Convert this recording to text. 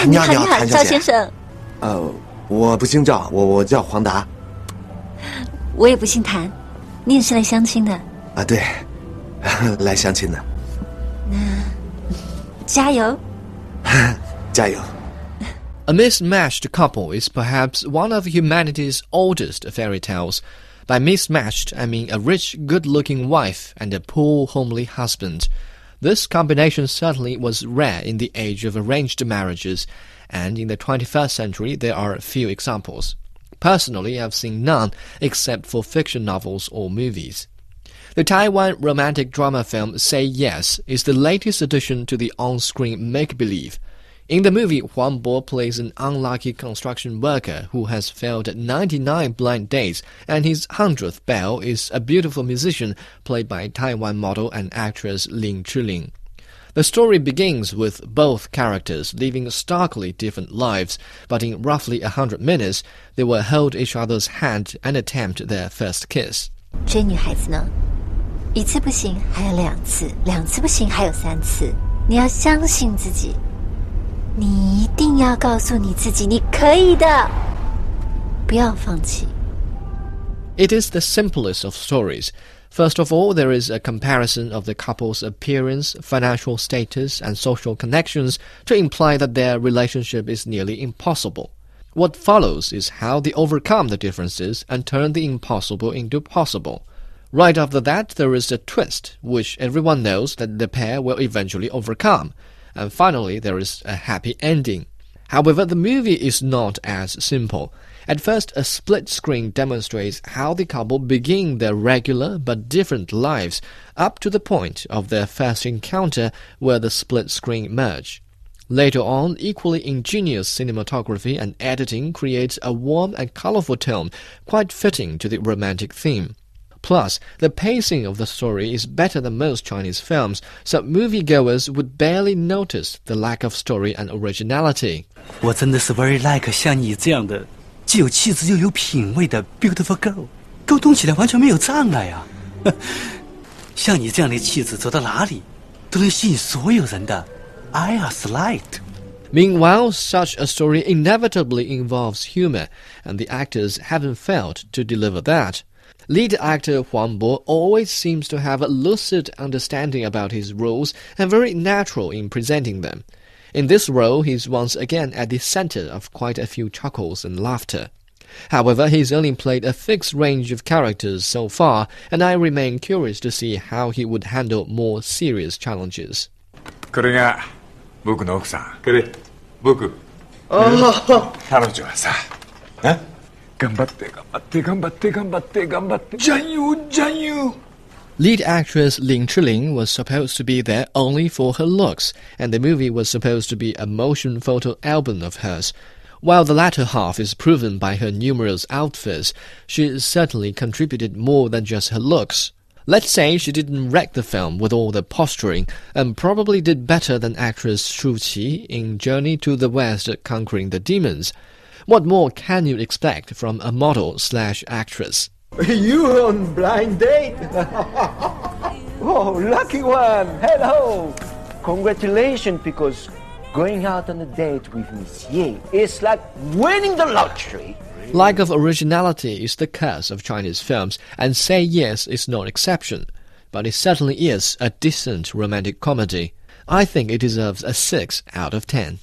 啊，你好，你好，谭小姐。赵先生。呃，我不姓赵，我我叫黄达。我也不姓谭，你也是来相亲的？啊，对，来相亲的。那加油，加油。A mismatched couple is perhaps one of humanity's oldest fairy tales. By mismatched, I mean a rich, good looking wife and a poor, homely husband. This combination certainly was rare in the age of arranged marriages, and in the 21st century there are few examples. Personally, I've seen none except for fiction novels or movies. The Taiwan romantic drama film Say Yes is the latest addition to the on screen make believe. In the movie, Huang Bo plays an unlucky construction worker who has failed 99 blind dates, and his 100th belle is a beautiful musician played by Taiwan model and actress Lin Chiling. The story begins with both characters living starkly different lives, but in roughly a hundred minutes, they will hold each other's hand and attempt their first kiss. 你一定要告诉你自己，你可以的，不要放弃。It is the simplest of stories. First of all, there is a comparison of the couple's appearance, financial status, and social connections to imply that their relationship is nearly impossible. What follows is how they overcome the differences and turn the impossible into possible. Right after that, there is a twist, which everyone knows that the pair will eventually overcome and finally there is a happy ending. However, the movie is not as simple. At first, a split screen demonstrates how the couple begin their regular but different lives up to the point of their first encounter where the split screen merge. Later on, equally ingenious cinematography and editing creates a warm and colorful tone quite fitting to the romantic theme. Plus, the pacing of the story is better than most Chinese films, so moviegoers would barely notice the lack of story and originality. 我真的是 very like 像你这样的，既有气质又有品味的 beautiful girl，沟通起来完全没有障碍啊！像你这样的气质，走到哪里都能吸引所有人的 eyes light。Meanwhile, such a story inevitably involves humor, and the actors haven't failed to deliver that. Lead actor Huang Bo always seems to have a lucid understanding about his roles and very natural in presenting them. In this role, he's once again at the center of quite a few chuckles and laughter. However, he's only played a fixed range of characters so far, and I remain curious to see how he would handle more serious challenges. これが僕の奥さん。これ僕。彼女はさ、え 頑張って頑張って頑張って頑張って頑張ってじゃんよじゃんよ Lead actress Lin Chiling was supposed to be there only for her looks, and the movie was supposed to be a motion photo album of hers. While the latter half is proven by her numerous outfits, she certainly contributed more than just her looks. Let's say she didn't wreck the film with all the posturing, and probably did better than actress Shu Qi in Journey to the West Conquering the Demons. What more can you expect from a model slash actress? You on blind date? oh, lucky one! Hello! Congratulations, because going out on a date with Miss Ye is like winning the lottery. Lack of originality is the curse of Chinese films, and Say Yes is no exception. But it certainly is a decent romantic comedy. I think it deserves a 6 out of 10.